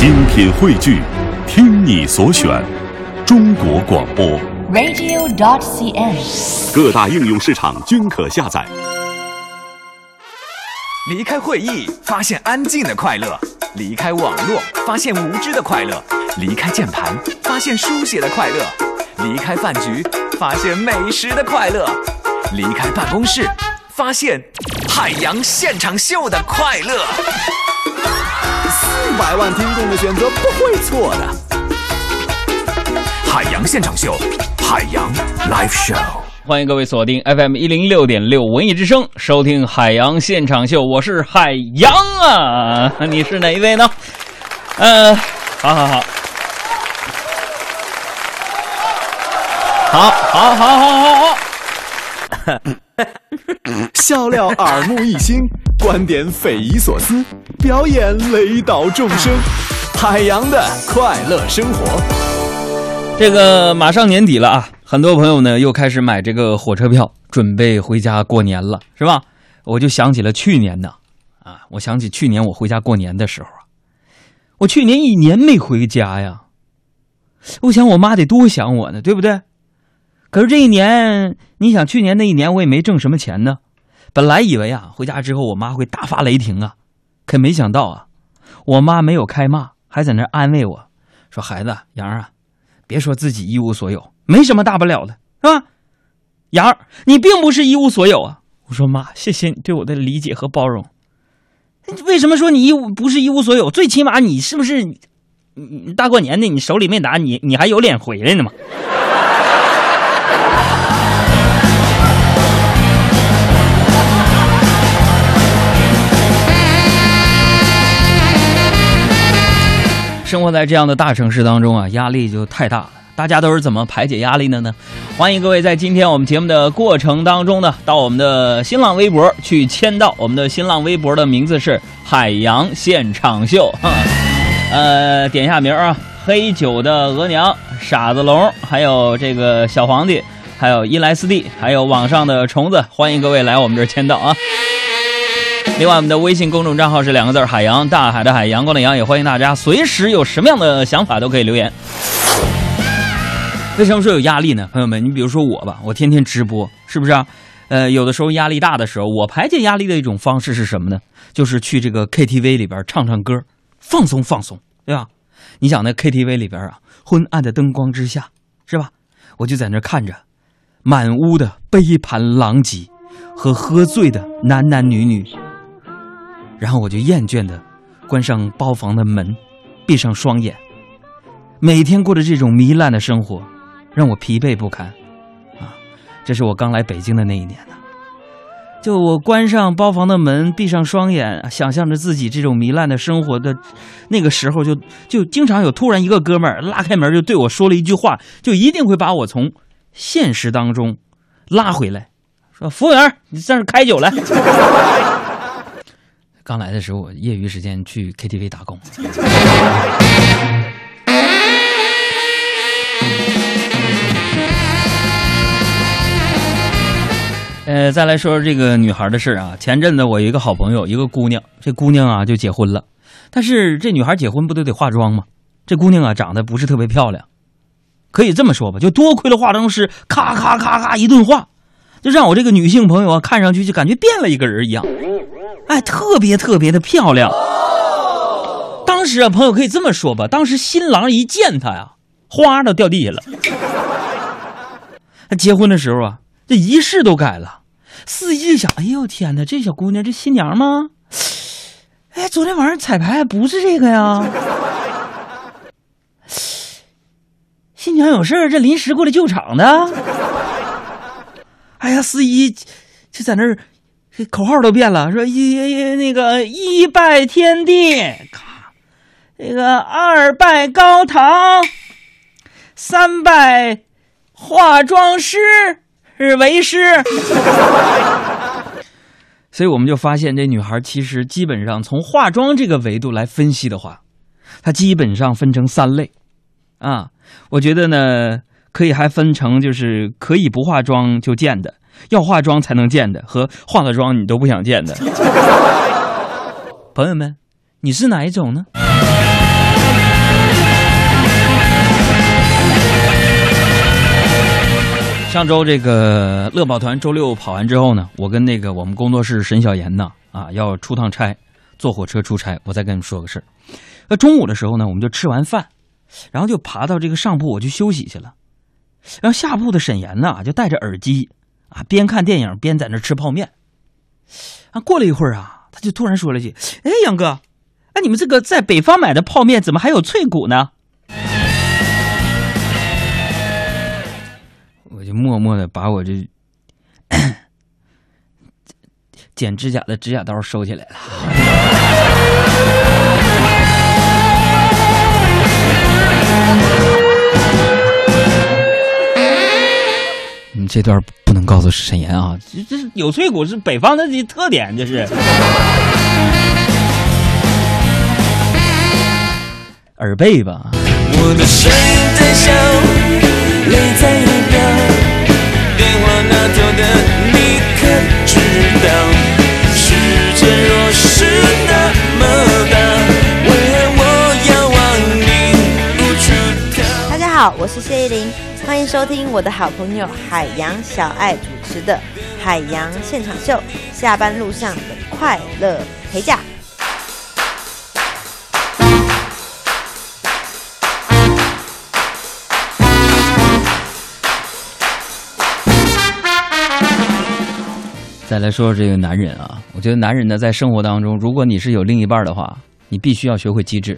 精品汇聚，听你所选，中国广播。radio.cn。各大应用市场均可下载。离开会议，发现安静的快乐；离开网络，发现无知的快乐；离开键盘，发现书写的快乐；离开饭局，发现美食的快乐；离开办公室，发现海洋现场秀的快乐。四百万听众的选择不会错的。海洋现场秀，海洋 Live Show。欢迎各位锁定 FM 一零六点六文艺之声，收听海洋现场秀，我是海洋啊，你是哪一位呢？呃，好好好，好好好好好好，笑料耳目一新，观点匪夷所思，表演雷倒众生，海洋的快乐生活。这个马上年底了啊，很多朋友呢又开始买这个火车票，准备回家过年了，是吧？我就想起了去年呢，啊，我想起去年我回家过年的时候啊，我去年一年没回家呀，我想我妈得多想我呢，对不对？可是这一年，你想去年那一年我也没挣什么钱呢，本来以为啊回家之后我妈会大发雷霆啊，可没想到啊，我妈没有开骂，还在那安慰我说：“孩子，杨儿啊。”别说自己一无所有，没什么大不了的，是吧？杨儿，你并不是一无所有啊！我说妈，谢谢你对我的理解和包容。为什么说你一无不是一无所有？最起码你是不是，大过年的你手里没拿，你你还有脸回来呢吗？生活在这样的大城市当中啊，压力就太大了。大家都是怎么排解压力的呢？欢迎各位在今天我们节目的过程当中呢，到我们的新浪微博去签到。我们的新浪微博的名字是“海洋现场秀”。呃，点一下名啊，黑酒的额娘、傻子龙，还有这个小皇帝，还有伊莱斯蒂，还有网上的虫子，欢迎各位来我们这儿签到啊。另外，我们的微信公众账号是两个字“海洋”，大海的海，阳光的阳，也欢迎大家随时有什么样的想法都可以留言。为什么说有压力呢？朋友们，你比如说我吧，我天天直播，是不是啊？呃，有的时候压力大的时候，我排解压力的一种方式是什么呢？就是去这个 KTV 里边唱唱歌，放松放松，对吧？你想那 KTV 里边啊，昏暗的灯光之下，是吧？我就在那看着满屋的杯盘狼藉和喝醉的男男女女。然后我就厌倦的关上包房的门，闭上双眼。每天过着这种糜烂的生活，让我疲惫不堪。啊，这是我刚来北京的那一年呢。就我关上包房的门，闭上双眼，想象着自己这种糜烂的生活的那个时候就，就经常有突然一个哥们儿拉开门就对我说了一句话，就一定会把我从现实当中拉回来，说：“服务员，你上这开酒来。”刚来的时候，我业余时间去 KTV 打工。呃，再来说说这个女孩的事啊。前阵子我一个好朋友，一个姑娘，这姑娘啊就结婚了，但是这女孩结婚不都得化妆吗？这姑娘啊长得不是特别漂亮，可以这么说吧，就多亏了化妆师咔咔咔咔一顿画，就让我这个女性朋友啊看上去就感觉变了一个人一样。哎，特别特别的漂亮。当时啊，朋友可以这么说吧，当时新郎一见她呀，花都掉地下了。结婚的时候啊，这仪式都改了。司机就想：哎呦天哪，这小姑娘这新娘吗？哎，昨天晚上彩排不是这个呀。新娘有事，这临时过来救场的。哎呀，司仪就在那儿。口号都变了，说一一那个一拜天地，咔，这个二拜高堂，三拜化妆师是为师。所以我们就发现，这女孩其实基本上从化妆这个维度来分析的话，她基本上分成三类啊。我觉得呢，可以还分成就是可以不化妆就见的。要化妆才能见的，和化了妆你都不想见的。朋友们，你是哪一种呢？上周这个乐跑团周六跑完之后呢，我跟那个我们工作室沈小妍呢啊要出趟差，坐火车出差。我再跟你们说个事儿，那中午的时候呢，我们就吃完饭，然后就爬到这个上铺我去休息去了。然后下铺的沈岩呢，就戴着耳机啊，边看电影边在那吃泡面。啊，过了一会儿啊，他就突然说了句：“哎，杨哥，哎，你们这个在北方买的泡面怎么还有脆骨呢？”我就默默的把我这剪指甲的指甲刀收起来了。这段不能告诉沈岩啊，这这是有脆骨是北方的特点，这是。耳背吧。我的声音在笑，泪在流，电话那头的你可知道？世界若是那么大，为何我要往你无处逃？大家好，我是谢依霖，收听我的好朋友海洋小爱主持的《海洋现场秀》，下班路上的快乐陪驾。再来说说这个男人啊，我觉得男人呢，在生活当中，如果你是有另一半的话，你必须要学会机智。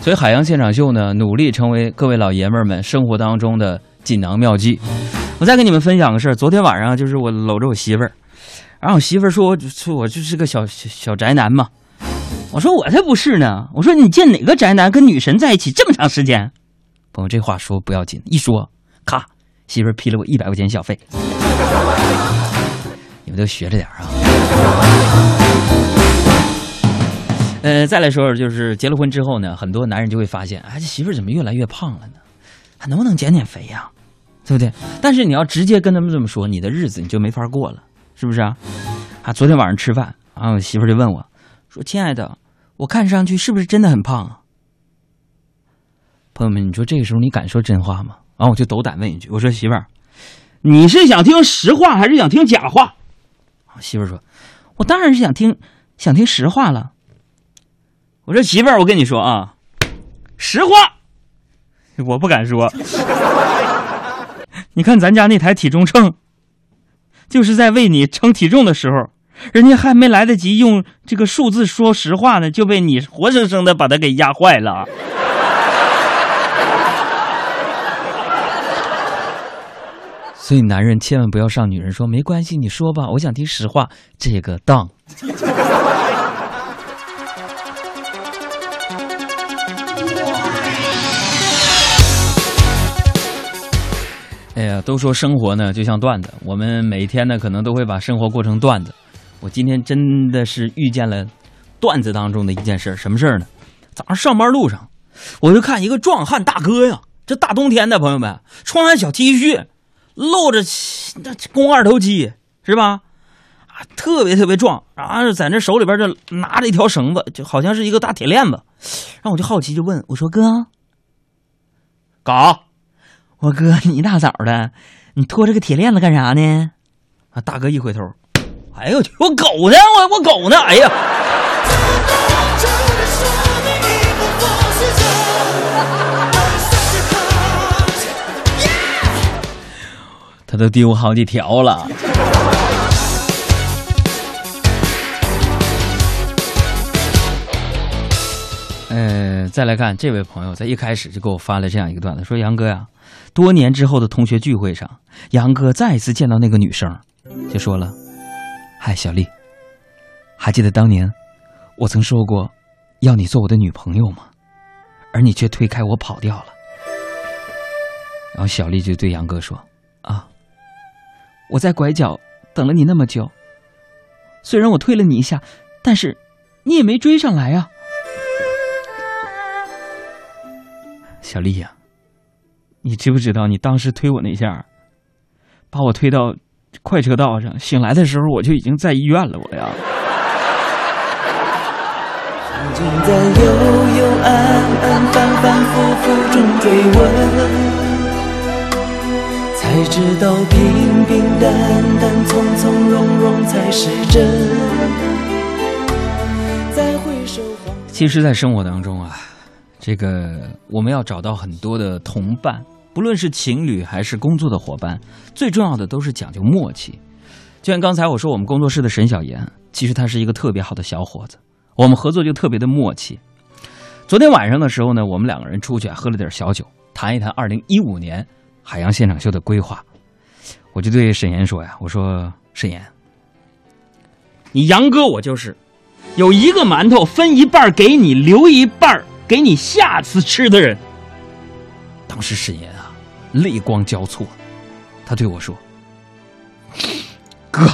所以海洋现场秀呢，努力成为各位老爷们们生活当中的锦囊妙计。我再跟你们分享个事儿，昨天晚上就是我搂着我媳妇儿，然后我媳妇儿说我说我就是个小小宅男嘛，我说我才不是呢，我说你见哪个宅男跟女神在一起这么长时间？朋友，这话说不要紧，一说，咔，媳妇儿批了我一百块钱小费。你们都学着点啊！呃，再来说说，就是结了婚之后呢，很多男人就会发现，哎，这媳妇儿怎么越来越胖了呢？还能不能减减肥呀？对不对？但是你要直接跟他们这么说，你的日子你就没法过了，是不是啊？啊，昨天晚上吃饭，啊我媳妇就问我，说：“亲爱的，我看上去是不是真的很胖啊？”朋友们，你说这个时候你敢说真话吗？然后我就斗胆问一句，我说：“媳妇儿，你是想听实话还是想听假话？”媳妇儿说：“我当然是想听，想听实话了。”我说：“媳妇儿，我跟你说啊，实话，我不敢说。你看咱家那台体重秤，就是在为你称体重的时候，人家还没来得及用这个数字说实话呢，就被你活生生的把它给压坏了。”所以，男人千万不要上女人说没关系，你说吧，我想听实话。这个当。哎呀，都说生活呢就像段子，我们每天呢可能都会把生活过成段子。我今天真的是遇见了段子当中的一件事什么事儿呢？早上上班路上，我就看一个壮汉大哥呀，这大冬天的，朋友们穿上小 T 恤。露着那肱二头肌是吧？啊，特别特别壮，然后在那手里边就拿着一条绳子，就好像是一个大铁链子。然后我就好奇就问我说：“哥，搞，我哥 你一大早的，你拖着个铁链子干啥呢？”啊，大哥一回头，哎呦我去，我狗呢？我我狗呢？哎呀！他都丢好几条了。呃，再来看这位朋友，在一开始就给我发了这样一个段子，说杨哥呀，多年之后的同学聚会上，杨哥再一次见到那个女生，就说了：“嗨，小丽，还记得当年我曾说过要你做我的女朋友吗？而你却推开我跑掉了。”然后小丽就对杨哥说：“啊。”我在拐角等了你那么久，虽然我推了你一下，但是你也没追上来啊，小丽呀，你知不知道你当时推我那下，把我推到快车道上，醒来的时候我就已经在医院了，我呀。正在幽幽暗暗、反反复复中追问，才知道平平淡淡、从从容容才是真。再回首望。其实，在生活当中啊，这个我们要找到很多的同伴，不论是情侣还是工作的伙伴，最重要的都是讲究默契。就像刚才我说，我们工作室的沈小岩，其实他是一个特别好的小伙子，我们合作就特别的默契。昨天晚上的时候呢，我们两个人出去，喝了点小酒，谈一谈二零一五年海洋现场秀的规划。我就对沈岩说呀：“我说沈岩，你杨哥我就是，有一个馒头分一半给你，留一半给你下次吃的人。”当时沈岩啊，泪光交错，他对我说：“哥，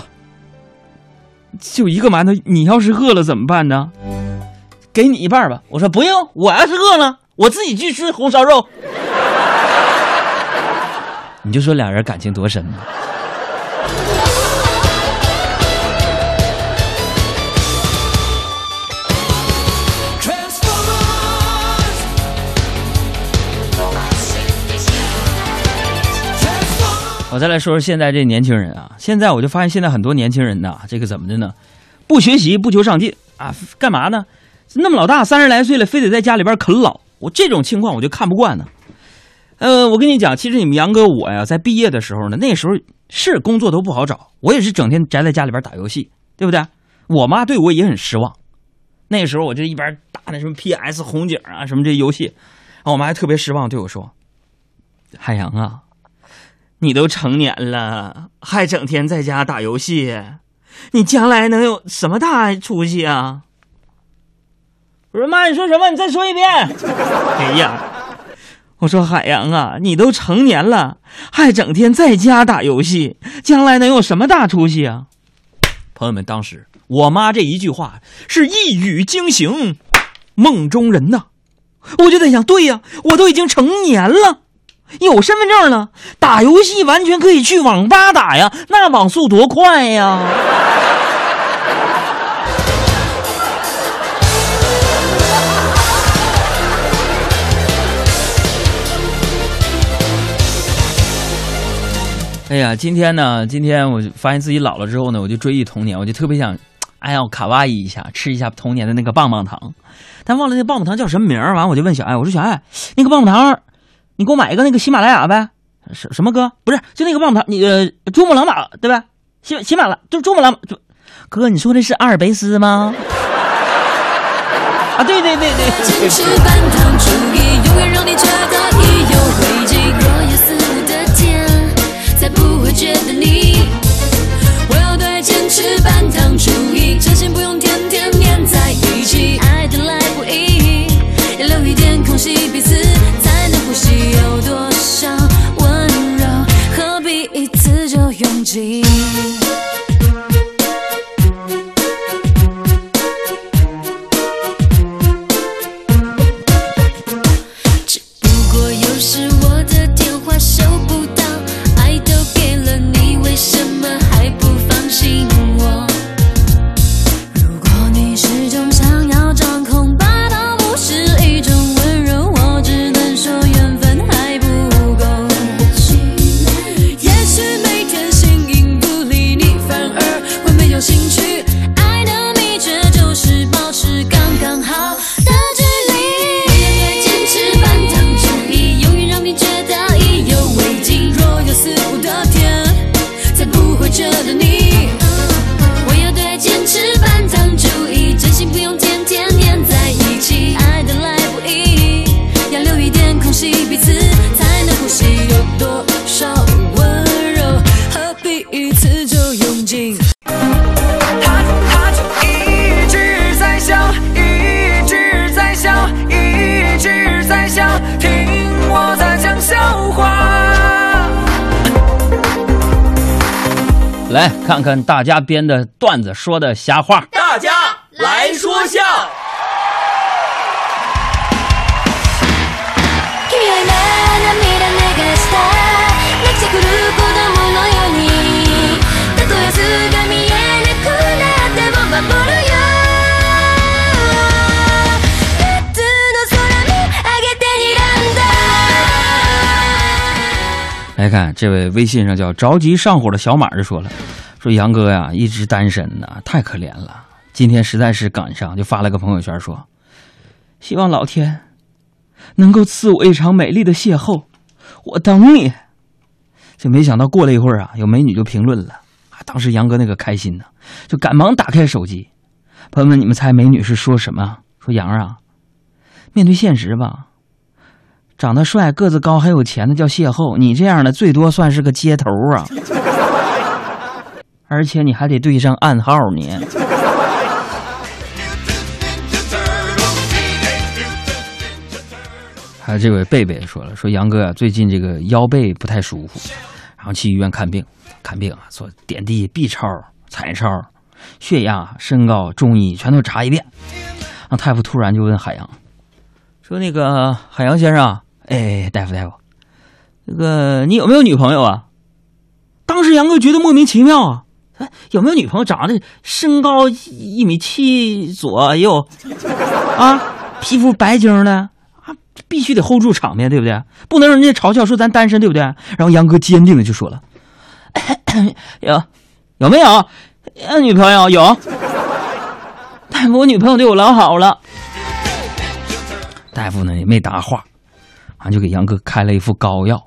就一个馒头，你要是饿了怎么办呢？给你一半吧。”我说：“不用，我要是饿了，我自己去吃红烧肉。”你就说俩人感情多深呢？我再来说说现在这年轻人啊，现在我就发现现在很多年轻人呐，这个怎么的呢？不学习，不求上进啊，干嘛呢？那么老大三十来岁了，非得在家里边啃老，我这种情况我就看不惯呢。呃，我跟你讲，其实你们杨哥我呀，在毕业的时候呢，那时候是工作都不好找，我也是整天宅在家里边打游戏，对不对？我妈对我也很失望。那时候我就一边打那什么 PS 红警啊，什么这游戏，我妈还特别失望，对我说：“海洋啊，你都成年了，还整天在家打游戏，你将来能有什么大出息啊？”我说：“妈，你说什么？你再说一遍。”哎呀，我说海洋啊，你都成年了，还整天在家打游戏，将来能有什么大出息啊？朋友们，当时我妈这一句话是一语惊醒梦中人呐，我就在想，对呀，我都已经成年了。有身份证了，打游戏完全可以去网吧打呀，那网速多快呀！哎呀，今天呢，今天我就发现自己老了之后呢，我就追忆童年，我就特别想，哎呀，卡哇伊一下，吃一下童年的那个棒棒糖，但忘了那棒棒糖叫什么名儿。完，我就问小爱，我说小爱，那个棒棒糖，你给我买一个那个喜马拉雅呗？什什么歌？不是，就那个棒棒糖，你呃，珠穆朗玛对吧？喜喜马拉就是珠穆朗玛，就哥，你说的是阿尔卑斯吗？啊，对对对对来看看大家编的段子说的瞎话。大家来说笑。来看这位微信上叫着急上火的小马就说了，说杨哥呀一直单身呢，太可怜了。今天实在是赶上，就发了个朋友圈说，希望老天能够赐我一场美丽的邂逅，我等你。就没想到过了一会儿啊，有美女就评论了啊，当时杨哥那个开心呢，就赶忙打开手机。朋友们，你们猜美女是说什么？说杨啊，面对现实吧，长得帅、个子高还有钱的叫邂逅，你这样的最多算是个接头啊，而且你还得对上暗号呢。还有这位贝贝说了，说杨哥啊，最近这个腰背不太舒服，然后去医院看病，看病啊，做点滴、B 超、彩超、血压、身高、中医全都查一遍。啊，大夫突然就问海洋，说那个海洋先生，哎，大夫大夫，那个你有没有女朋友啊？当时杨哥觉得莫名其妙啊，哎，有没有女朋友长得身高一米七左右，啊，皮肤白净的啊？必须得 hold 住场面，对不对？不能让人家嘲笑说咱单身，对不对？然后杨哥坚定的就说了：“ 有有没有？有女朋友有？大夫，我女朋友对我老好了。”大夫呢也没搭话，啊，就给杨哥开了一副膏药。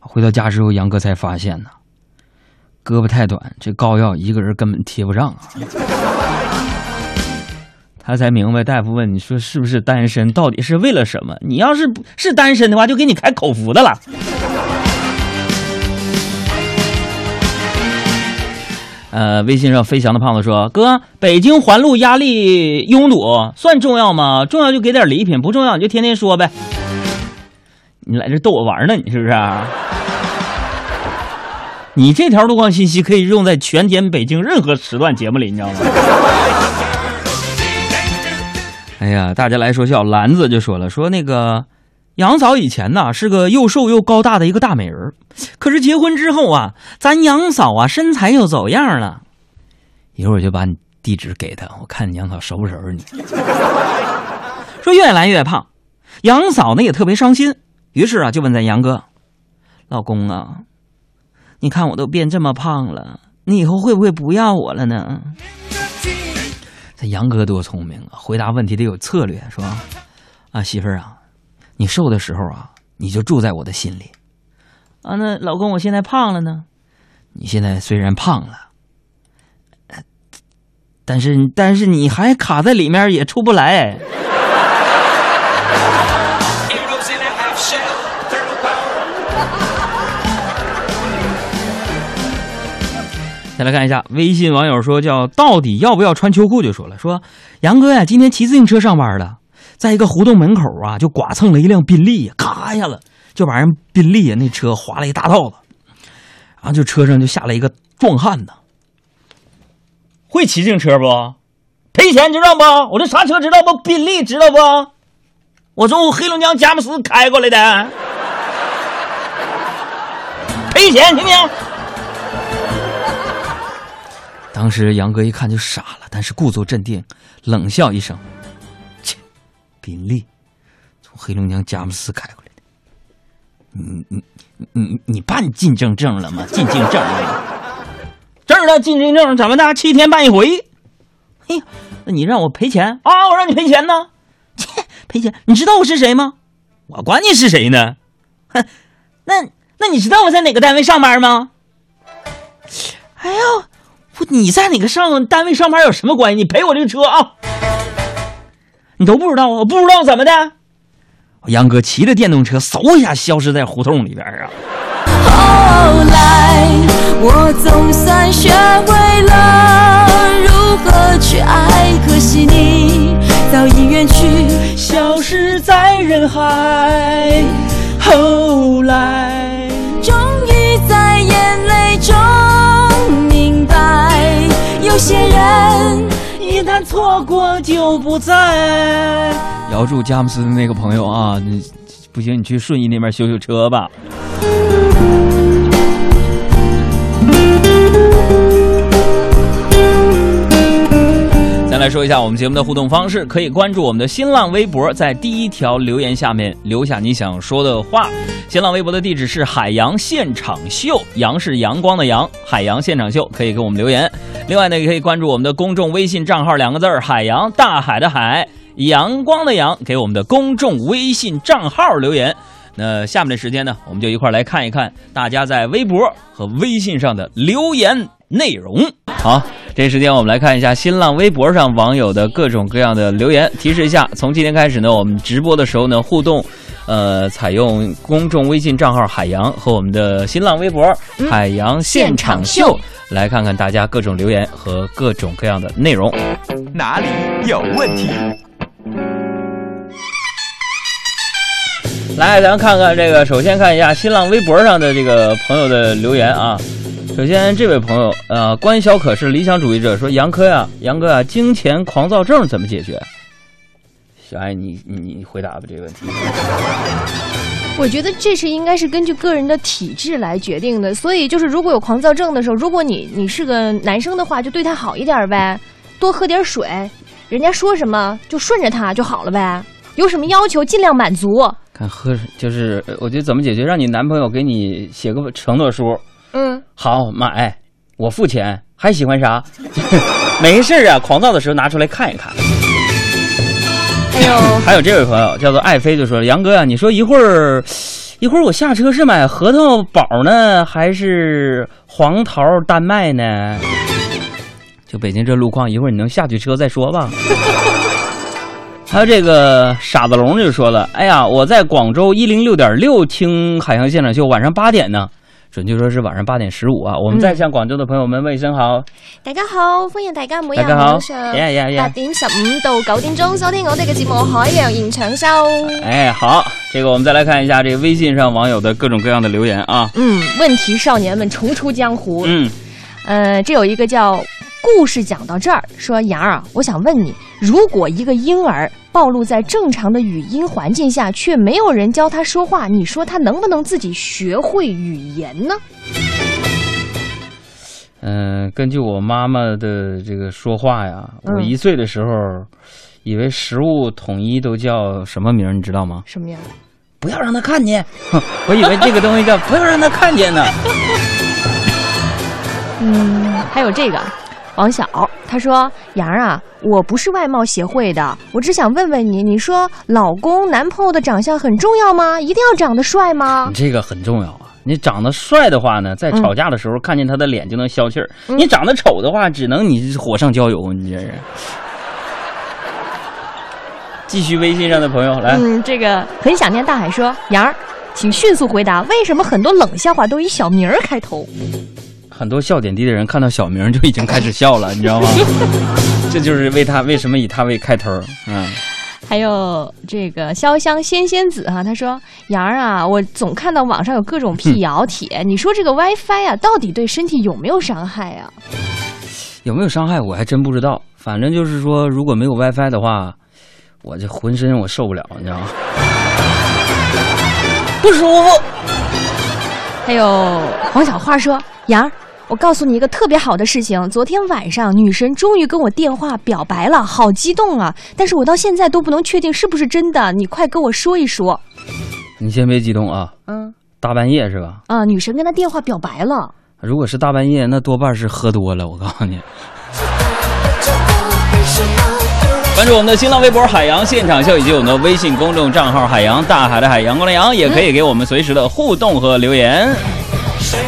回到家之后，杨哥才发现呢，胳膊太短，这膏药一个人根本贴不上啊。他才明白，大夫问你说是不是单身，到底是为了什么？你要是是单身的话，就给你开口服的了。呃，微信上飞翔的胖子说：“哥，北京环路压力拥堵，算重要吗？重要就给点礼品，不重要你就天天说呗。你来这逗我玩呢，你是不是？你这条路况信息可以用在全天北京任何时段节目里，你知道吗？”哎呀，大家来说笑，篮子就说了，说那个杨嫂以前呐是个又瘦又高大的一个大美人，可是结婚之后啊，咱杨嫂啊身材又走样了。一会儿就把你地址给他，我看你杨嫂熟不熟你。说越来越胖，杨嫂呢也特别伤心，于是啊就问咱杨哥，老公啊，你看我都变这么胖了，你以后会不会不要我了呢？这杨哥多聪明啊！回答问题得有策略，是吧？啊，媳妇儿啊，你瘦的时候啊，你就住在我的心里。啊，那老公，我现在胖了呢。你现在虽然胖了，但是但是你还卡在里面也出不来。再来看一下，微信网友说叫到底要不要穿秋裤？就说了说，杨哥呀，今天骑自行车上班了，在一个胡同门口啊，就剐蹭了一辆宾利，咔一下子就把人宾利那车划了一大道子，然后就车上就下来一个壮汉呢。会骑自行车不？赔钱知道不？我这啥车知道不？宾利知道不？我从黑龙江佳木斯开过来的，赔钱听不听？当时杨哥一看就傻了，但是故作镇定，冷笑一声：“切，宾利，从黑龙江佳木斯开过来的。你你你你办进证证了吗？进京证了？证了，进京证怎么的？七天办一回。嘿，那你让我赔钱啊？我让你赔钱呢？切，赔钱？你知道我是谁吗？我管你是谁呢？哼，那那你知道我在哪个单位上班吗？哎呦！”不，你在哪个上单位上班有什么关系？你赔我这个车啊！你都不知道，我不知道怎么的？杨哥骑着电动车，嗖一下消失在胡同里边啊！后来我总算学会了如何去爱，可惜你早已远去，消失在人海。后来，终人一旦错过就不再。遥祝佳木斯的那个朋友啊，你不行，你去顺义那边修修车吧。先来说一下我们节目的互动方式，可以关注我们的新浪微博，在第一条留言下面留下你想说的话。新浪微博的地址是海洋现场秀，阳是阳光的阳，海洋现场秀可以给我们留言。另外呢，也可以关注我们的公众微信账号两个字儿海洋大海的海，阳光的阳，给我们的公众微信账号留言。那下面的时间呢，我们就一块儿来看一看大家在微博和微信上的留言内容。好，这时间我们来看一下新浪微博上网友的各种各样的留言。提示一下，从今天开始呢，我们直播的时候呢，互动，呃，采用公众微信账号“海洋”和我们的新浪微博“海洋现场秀”，来看看大家各种留言和各种各样的内容。哪里有问题？来，咱看看这个，首先看一下新浪微博上的这个朋友的留言啊。首先，这位朋友，呃，关小可是理想主义者，说杨科呀，杨哥啊，金钱狂躁症怎么解决？小爱，你你你回答吧这个问题。我觉得这是应该是根据个人的体质来决定的，所以就是如果有狂躁症的时候，如果你你是个男生的话，就对他好一点呗，多喝点水，人家说什么就顺着他就好了呗，有什么要求尽量满足。看喝就是，呃我觉得怎么解决？让你男朋友给你写个承诺书，嗯，好买，我付钱，还喜欢啥？没事啊，狂躁的时候拿出来看一看。还有还有这位朋友叫做爱妃就说：“杨哥呀、你说一会儿，一会儿我下车是买核桃宝呢，还是黄桃丹麦呢？就北京这路况，一会儿你能下去车再说吧。”还有这个傻子龙就说了：“哎呀，我在广州一零六点六听海洋现场秀，晚上八点呢。”準確說是晚上八点十五啊！我们再向广州的朋友們問一聲好。大家好，欢迎大家每日晚上八点十五到九点钟收听我哋嘅节目《海洋现场秀》。哎，好，这个我们再来看一下这个微信上网友的各种各样的留言啊。嗯，问题少年们重出江湖。嗯，呃，这有一个叫故事讲到这儿，说杨儿啊，我想问你，如果一个婴儿暴露在正常的语音环境下，却没有人教他说话，你说他能不能自己学会语言呢？嗯、根据我妈妈的这个说话呀，嗯我一岁的时候，以为食物统一都叫什么名儿，你知道吗？什么呀？不要让他看见，哼 我以为这个东西叫不要让他看见呢。嗯，还有这个。王晓他说：“杨儿啊，我不是外貌协会的，我只想问问你，你说老公、男朋友的长相很重要吗？一定要长得帅吗你这个很重要啊！你长得帅的话呢，在吵架的时候看见他的脸就能消气儿；你长得丑的话，只能你火上浇油。你这是。继续微信上的朋友？”来，嗯，这个很想念大海说：“杨儿，请迅速回答，为什么很多冷笑话都以小名儿开头？很多笑点低的人看到小明就已经开始笑了，你知道吗？这就是为他为什么以他为开头。嗯，还有这个潇湘仙仙子哈、他说：“杨儿啊，我总看到网上有各种辟谣帖，你说这个 WiFi 啊，到底对身体有没有伤害啊？有没有伤害我还真不知道。反正就是说，如果没有 WiFi 的话，我这浑身我受不了，你知道吗？不舒服。还有黄小花说：“杨儿，我告诉你一个特别好的事情，昨天晚上女神终于跟我电话表白了，好激动啊！但是我到现在都不能确定是不是真的，你快跟我说一说。你先别激动啊，嗯大半夜是吧？啊，女神跟他电话表白了。如果是大半夜，那多半是喝多了。我告诉你。关注我们的新浪微博“海洋现场秀”以及我们的微信公众账号“海洋大海的海，阳光的阳”，也可以给我们随时的互动和留言。谁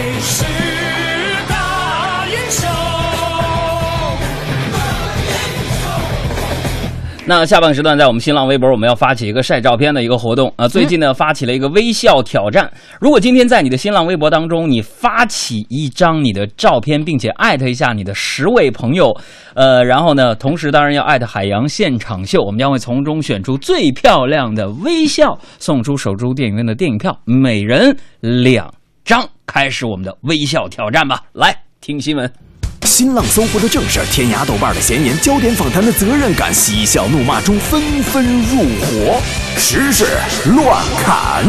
那下半时段，在我们新浪微博，我们要发起一个晒照片的一个活动啊。最近呢，发起了一个微笑挑战。如果今天在你的新浪微博当中，你发起一张你的照片，并且艾特一下你的十位朋友，呃，然后呢，同时当然要艾特海洋现场秀，我们将会从中选出最漂亮的微笑，送出首周电影院的电影票，每人两张。开始我们的微笑挑战吧，来听新闻。新浪搜狐的正事，天涯豆瓣的闲言，焦点访谈的责任感，嬉笑怒骂中纷纷入伙，时事乱砍。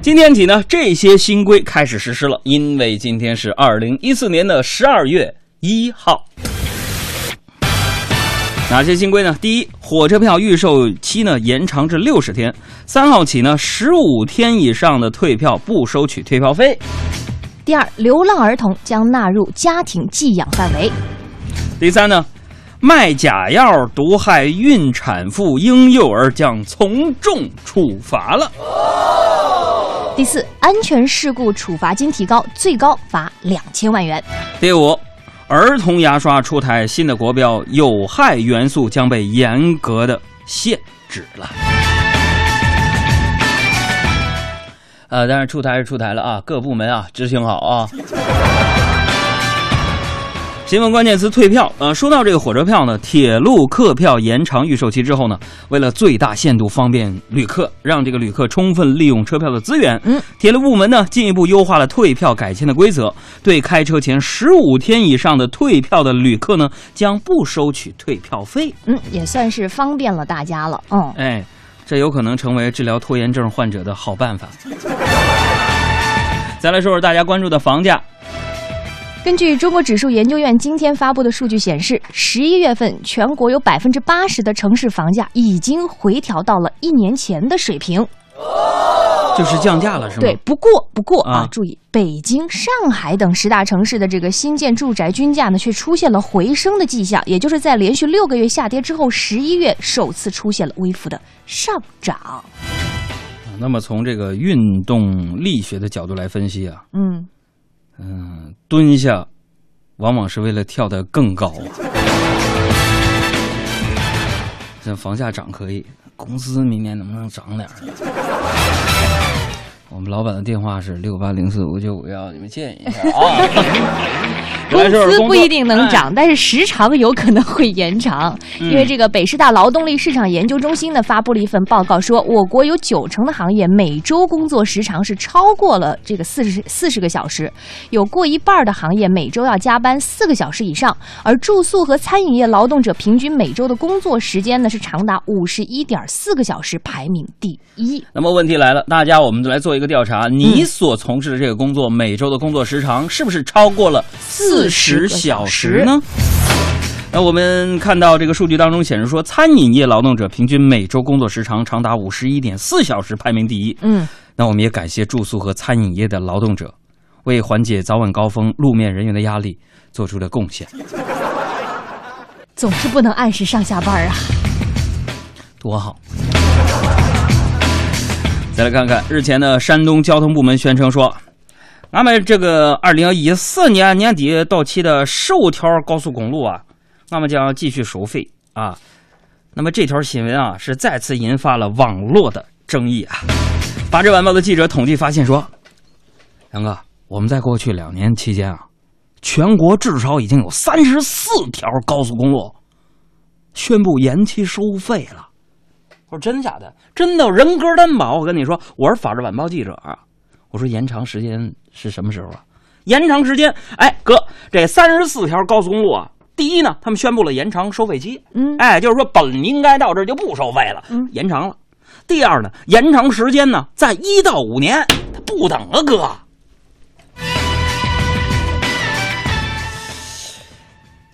今天起呢，这些新规开始实施了，因为今天是二零一四年的十二月一号。哪些新规呢？第一，火车票预售期呢延长至六十天，三号起呢，十五天以上的退票不收取退票费。第二，流浪儿童将纳入家庭寄养范围。第三呢，卖假药毒害孕产妇、婴幼儿将从重处罚了。第四，安全事故处罚金提高，最高罚两千万元。第五，儿童牙刷出台新的国标，有害元素将被严格的限制了。呃，但是出台是出台了啊，各部门啊执行好啊。新闻关键词退票。呃，说到这个火车票呢，铁路客票延长预售期之后呢，为了最大限度方便旅客，让这个旅客充分利用车票的资源，嗯，铁路部门呢进一步优化了退票改签的规则，对开车前十五天以上的退票的旅客呢，将不收取退票费。嗯，也算是方便了大家了。嗯，哎，这有可能成为治疗拖延症患者的好办法。再来说说大家关注的房价。根据中国指数研究院今天发布的数据显示，十一月份全国有百分之八十的城市房价已经回调到了一年前的水平。就是降价了，是吗？对，不过不过啊啊，注意，北京、上海等十大城市的这个新建住宅均价呢，却出现了回升的迹象，也就是在连续六个月下跌之后，十一月首次出现了微幅的上涨。那么从这个运动力学的角度来分析啊，嗯，嗯，蹲下往往是为了跳得更高啊。这房价涨可以，工资明年能不能涨点？我们老板的电话是六八零四五九五幺，你们建议一下啊。工资不一定能涨，但是时长有可能会延长。嗯因为这个北师大劳动力市场研究中心呢发布了一份报告说，我国有九成的行业每周工作时长是超过了这个四十四十个小时，有过一半的行业每周要加班四个小时以上，而住宿和餐饮业劳动者平均每周的工作时间呢是长达五十一点四个小时，排名第一。那么问题来了，大家我们就来做一个调查，你所从事的这个工作每周的工作时长是不是超过了四十小时呢？那我们看到这个数据当中显示说，餐饮业劳动者平均每周工作时长长达五十一点四小时，排名第一。嗯，那我们也感谢住宿和餐饮业的劳动者，为缓解早晚高峰路面人员的压力做出了贡献，总是不能按时上下班啊。多好。再来看看，日前呢，山东交通部门宣称说，俺们这个二零一四年年底到期的十五条高速公路啊，俺们将继续收费啊。那么这条新闻啊，是再次引发了网络的争议啊。法制晚报的记者统计发现说，杨哥，我们在过去两年期间啊，全国至少已经有三十四条高速公路宣布延期收费了。我说真的假的？真的人格担保。我跟你说，我是法制晚报记者啊。我说延长时间是什么时候啊？延长时间，哎哥，这三十四条高速公路啊，第一呢，他们宣布了延长收费期，嗯哎，就是说本应该到这儿就不收费了，嗯延长了。第二呢，延长时间呢，在一到五年，他不等啊哥。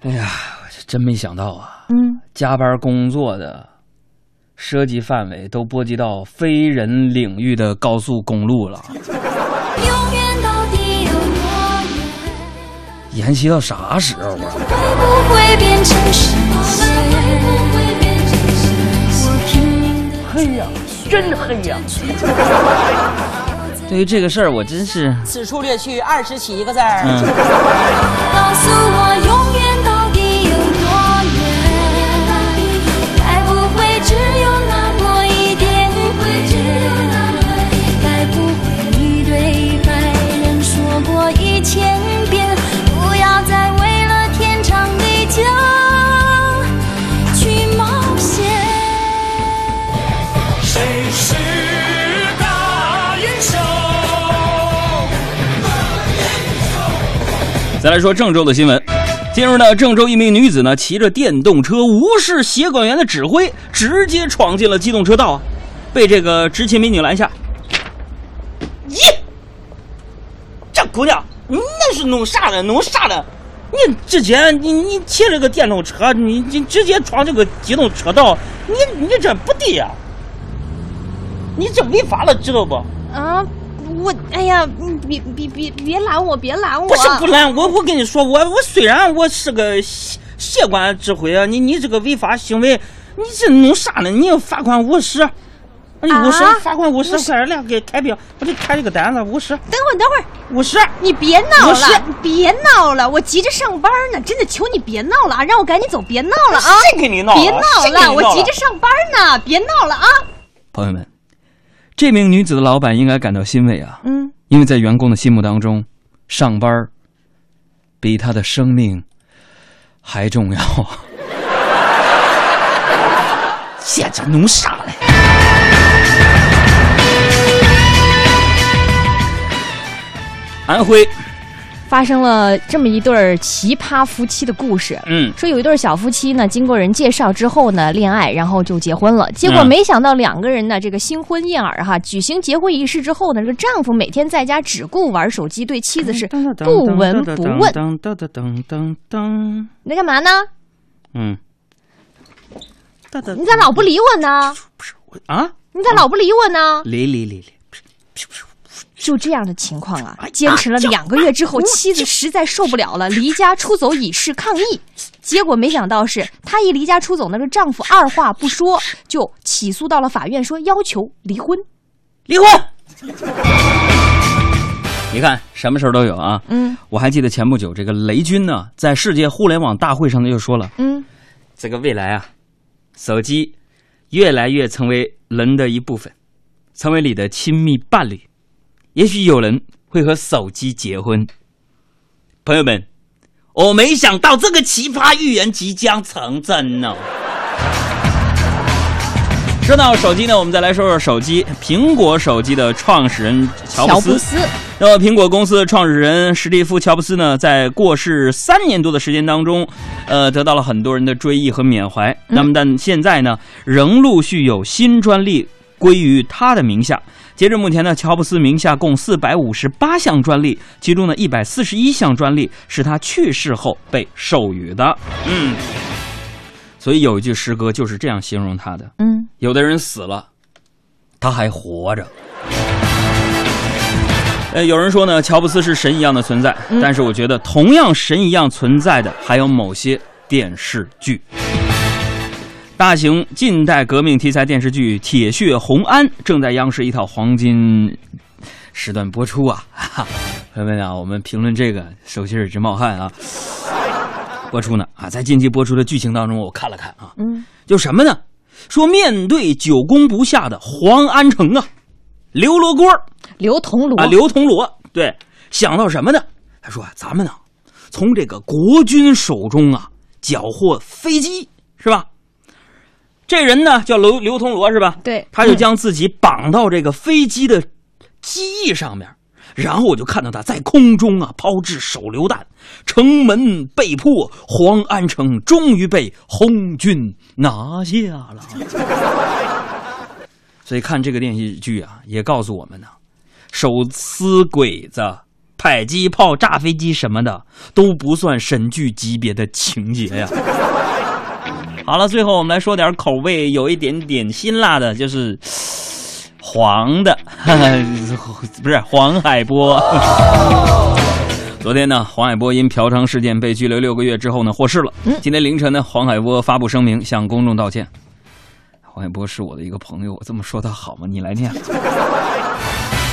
哎呀，我真没想到啊，嗯，加班工作的涉及范围都波及到非人领域的高速公路了，永远到底有多远？延期到啥时候啊？会不会变成实现？我拼命的黑呀，真黑呀！对于这个事儿，我真是，此处略去二十七个字儿。嗯，再来说郑州的新闻。近日呢，郑州一名女子呢骑着电动车无视协管员的指挥，直接闯进了机动车道啊，被这个执勤民警拦下。咦，这姑娘，你那是弄啥呢？弄啥呢？你直接你你骑这个电动车，你你直接闯这个机动车道，你你这不对呀、你这违法了，知道不？啊，我哎呀，你别别别别拦我，别拦我！不是不拦我，我跟你说，我我虽然我是个协协管指挥啊，你你这个违法行为，你这弄啥呢？你要罚款五十，你五十、啊罚款五十，快点来给开票，我得开这个单子五十等会儿，等会儿，五十。你别闹了，别闹了，我急着上班呢，真的求你别闹了啊，让我赶紧走，别闹了啊！谁跟你闹了别闹了我急着上班呢，别闹了啊！朋友们，这名女子的老板应该感到欣慰啊，嗯，因为在员工的心目当中，上班儿比他的生命还重要。简直弄傻了？安徽，发生了这么一对儿奇葩夫妻的故事。嗯，说有一对小夫妻呢，经过人介绍之后呢，恋爱，然后就结婚了。结果嗯没想到两个人呢，这个新婚燕尔哈，举行结婚仪式之后呢，这个丈夫每天在家只顾玩手机，对妻子是不闻不问。噔噔噔噔噔噔，你在干嘛呢？嗯，你咋老不理我呢？啊？你咋老不理我呢？理理理理，就这样的情况啊，坚持了两个月之后，妻子实在受不了了，离家出走以示抗议。结果没想到是，她一离家出走呢，这丈夫二话不说就起诉到了法院，说要求离婚。离婚。你看什么事儿都有啊。嗯我还记得前不久，这个雷军呢，在世界互联网大会上呢就说了，嗯，这个未来啊，手机越来越成为人的一部分，成为你的亲密伴侣。也许有人会和手机结婚。朋友们，我没想到这个奇葩预言即将成真呢。说到手机呢，我们再来说说手机。苹果手机的创始人乔布斯，乔布斯，那么，苹果公司的创始人史蒂夫·乔布斯呢，在过世三年多的时间当中，呃，得到了很多人的追忆和缅怀。那么，但现在呢，仍陆续有新专利归于他的名下。截至目前呢，乔布斯名下共四百五十八项专利，其中呢，一百四十一项专利是他去世后被授予的。嗯，所以有一句诗歌就是这样形容他的：嗯，有的人死了，他还活着。呃，有人说呢，乔布斯是神一样的存在，但是我觉得同样神一样存在的还有某些电视剧。大型近代革命题材电视剧《铁血红安》正在央视一套黄金时段播出啊！朋友们啊，我们评论这个手心儿直冒汗啊！播出呢啊，在近期播出的剧情当中，我看了看啊，嗯，就什么呢？说面对久攻不下的黄安城啊，刘罗锅儿刘铜锣啊，刘铜锣，对，想到什么呢？他说啊，咱们呢，从这个国军手中啊缴获飞机，是吧？这人呢叫刘刘铜锣，是吧？对他就将自己绑到这个飞机的机翼上面，然后我就看到他在空中啊抛掷手榴弹，城门被破，黄安城终于被红军拿下了。所以看这个电视剧啊，也告诉我们呢，手撕鬼子、迫击炮、炸飞机什么的都不算神剧级别的情节呀。好了，最后我们来说点口味有一点点辛辣的，就是黄的，不是黄海波。昨天呢，黄海波因嫖娼事件被拘留六个月之后呢，获释了。今天凌晨呢，黄海波发布声明向公众道歉。黄海波是我的一个朋友，我这么说他好吗？你来念。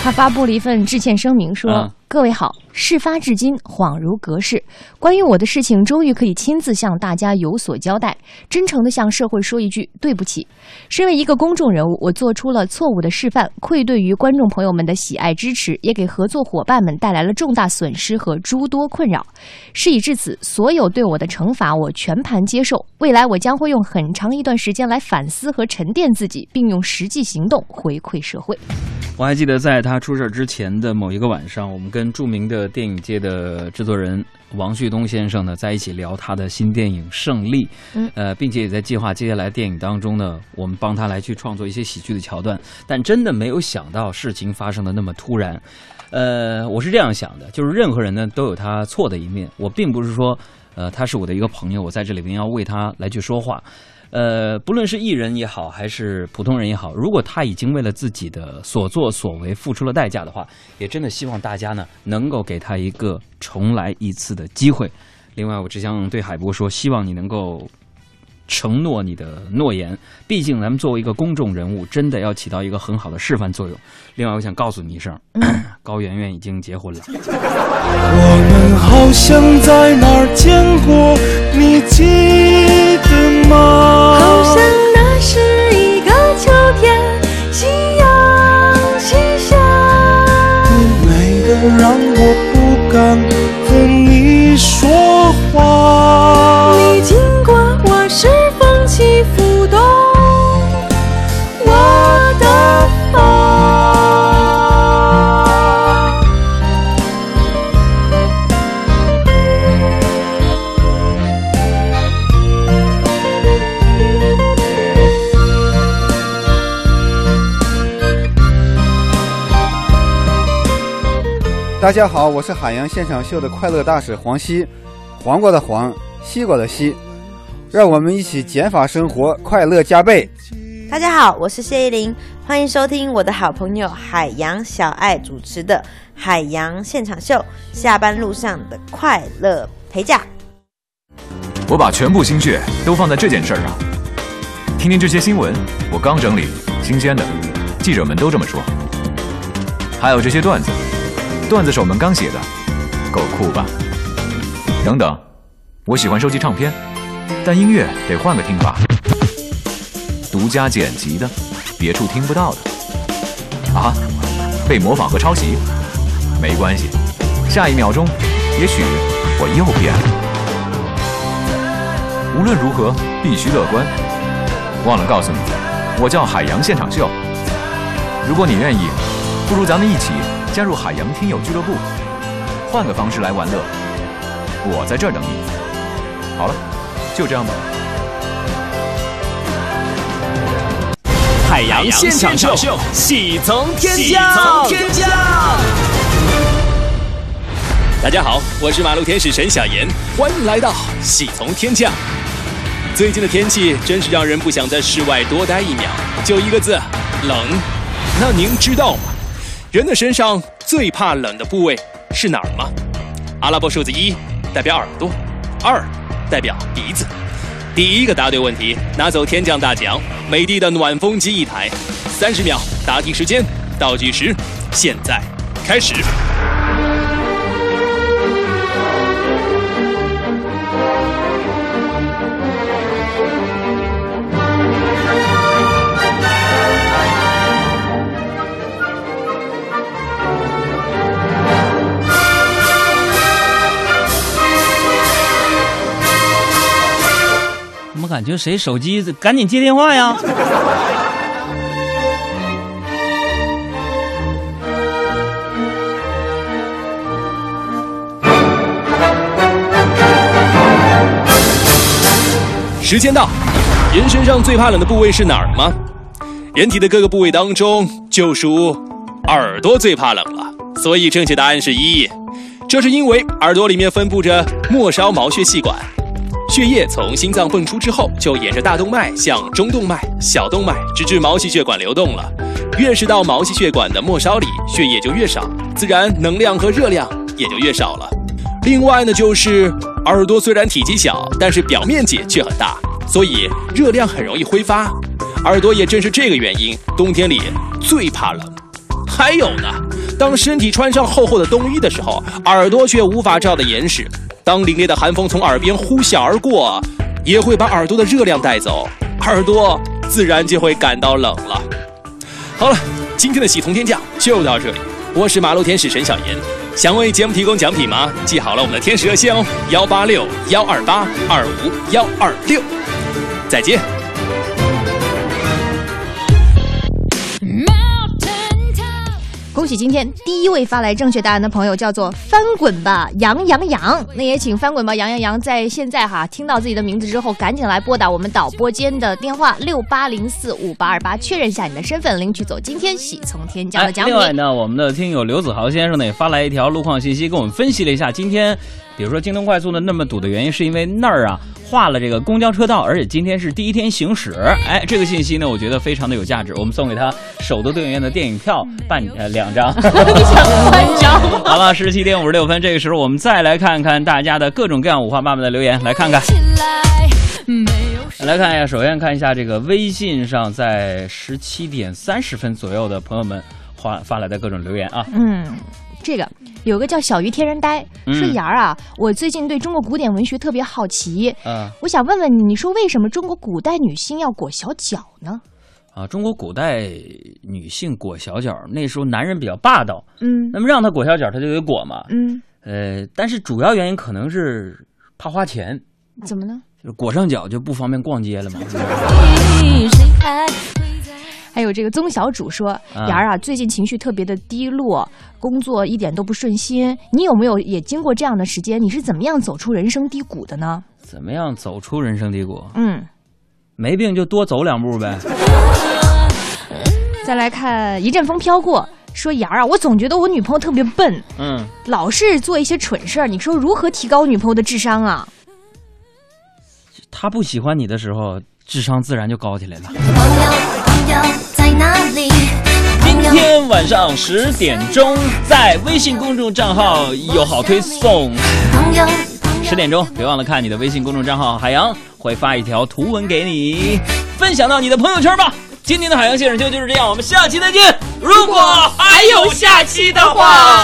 他发布了一份致歉声明，说：“嗯各位好，事发至今恍如隔世，关于我的事情，终于可以亲自向大家有所交代，真诚的向社会说一句对不起。身为一个公众人物，我做出了错误的示范，愧对于观众朋友们的喜爱支持，也给合作伙伴们带来了重大损失和诸多困扰。事已至此，所有对我的惩罚我全盘接受。未来我将会用很长一段时间来反思和沉淀自己，并用实际行动回馈社会。”我还记得在他出事之前的某一个晚上，我们跟著名的电影界的制作人王旭东先生呢在一起聊他的新电影《胜利》，嗯呃，并且也在计划接下来电影当中呢，我们帮他来去创作一些喜剧的桥段。但真的没有想到事情发生的那么突然。呃，我是这样想的，就是任何人呢都有他错的一面，我并不是说，呃，他是我的一个朋友，我在这里边要为他来去说话。呃，不论是艺人也好，还是普通人也好，如果他已经为了自己的所作所为付出了代价的话，也真的希望大家呢能够给他一个重来一次的机会。另外，我只想对海波说，希望你能够承诺你的诺言。毕竟咱们作为一个公众人物，真的要起到一个很好的示范作用。另外，我想告诉你一声，高圆圆已经结婚了。我们好像在哪儿见过，你记得吗？好像那是一个秋天，夕阳西下。大家好，我是海洋现场秀的快乐大使黄西，黄瓜的黄，西瓜的西，让我们一起减法生活，快乐加倍。大家好，我是谢依霖，欢迎收听我的好朋友海洋小爱主持的《海洋现场秀》，下班路上的快乐陪驾。我把全部心血都放在这件事儿上。听听这些新闻，我刚整理，新鲜的，记者们都这么说。还有这些段子，段子手们刚写的，够酷吧？等等，我喜欢收集唱片，但音乐得换个听法，独家剪辑的，别处听不到的。啊，被模仿和抄袭，没关系，下一秒钟，也许我又变了。无论如何，必须乐观。忘了告诉你，我叫海洋现场秀。如果你愿意，不如咱们一起加入海洋听友俱乐部，换个方式来玩乐。我在这儿等你。好了，就这样吧。海洋现场秀，喜从天降，喜从天降。大家好，我是马路天使沈小妍，欢迎来到喜从天降。最近的天气真是让人不想在室外多待一秒，就一个字，冷。那您知道吗？人的身上最怕冷的部位是哪儿吗？阿拉伯数字一代表耳朵，二代表鼻子。第一个答对问题，拿走天降大奖，美的的暖风机一台。三十秒答题时间，倒计时现在开始。么感觉谁手机赶紧接电话呀？时间到，人身上最怕冷的部位是哪儿吗？人体的各个部位当中，就属耳朵最怕冷了，所以正确答案是一。这是因为耳朵里面分布着末梢毛细血管，血液从心脏泵出之后，就沿着大动脉向中动脉、小动脉，直至毛细血管流动了。越是到毛细血管的末梢里，血液就越少，自然能量和热量也就越少了。另外呢，就是耳朵虽然体积小，但是表面积却很大，所以热量很容易挥发。耳朵也正是这个原因，冬天里最怕冷。还有呢，当身体穿上厚厚的冬衣的时候，耳朵却无法照得严实。当凛冽的寒风从耳边呼啸而过，也会把耳朵的热量带走，耳朵自然就会感到冷了。好了，今天的喜从天降就到这里。我是马路天使沈小妍，想为节目提供奖品吗？记好了我们的天使热线哦，幺八六幺二八二五幺二六。再见。恭喜今天第一位发来正确答案的朋友，叫做翻滚吧杨洋洋。那也请翻滚吧杨洋洋在现在哈听到自己的名字之后，赶紧来拨打我们导播间的电话六八零四五八二八，确认一下你的身份，领取走今天喜从天降的奖品。另外呢，我们的听友刘子豪先生呢也发来一条路况信息，跟我们分析了一下今天，比如说京东快速呢那么堵的原因，是因为那儿啊划了这个公交车道，而且今天是第一天行驶。哎，这个信息呢，我觉得非常的有价值，我们送给他首都电影院的电影票半呃两张。半张。好了，十七点五十六分，这个时候我们再来看看大家的各种各样五花八门的留言，来看看。来看一下，首先看一下这个微信上，在十七点三十分左右的朋友们发发来的各种留言啊。嗯，这个有个叫小鱼天然呆嗯说芽儿啊，我最近对中国古典文学特别好奇，嗯我想问问你，你说为什么中国古代女性要裹小脚呢？啊，中国古代女性裹小脚，那时候男人比较霸道，嗯那么让她裹小脚，她就得裹嘛。嗯，呃，但是主要原因可能是怕花钱，怎么呢？就是裹上脚就不方便逛街了嘛。还有这个宗小主说，啊芽儿啊，最近情绪特别的低落，工作一点都不顺心。你有没有也经过这样的时间？你是怎么样走出人生低谷的呢？怎么样走出人生低谷？嗯，没病就多走两步呗。再来看一阵风飘过，说芽儿啊，我总觉得我女朋友特别笨，嗯，老是做一些蠢事儿。你说如何提高女朋友的智商啊？她不喜欢你的时候，智商自然就高起来了。在哪里？今天晚上十点钟，在微信公众账号有好推送。朋友，十点钟，别忘了看你的微信公众账号海洋会发一条图文给你，分享到你的朋友圈吧。今天的海洋现场秀就是这样，我们下期再见。如果还有下期的话。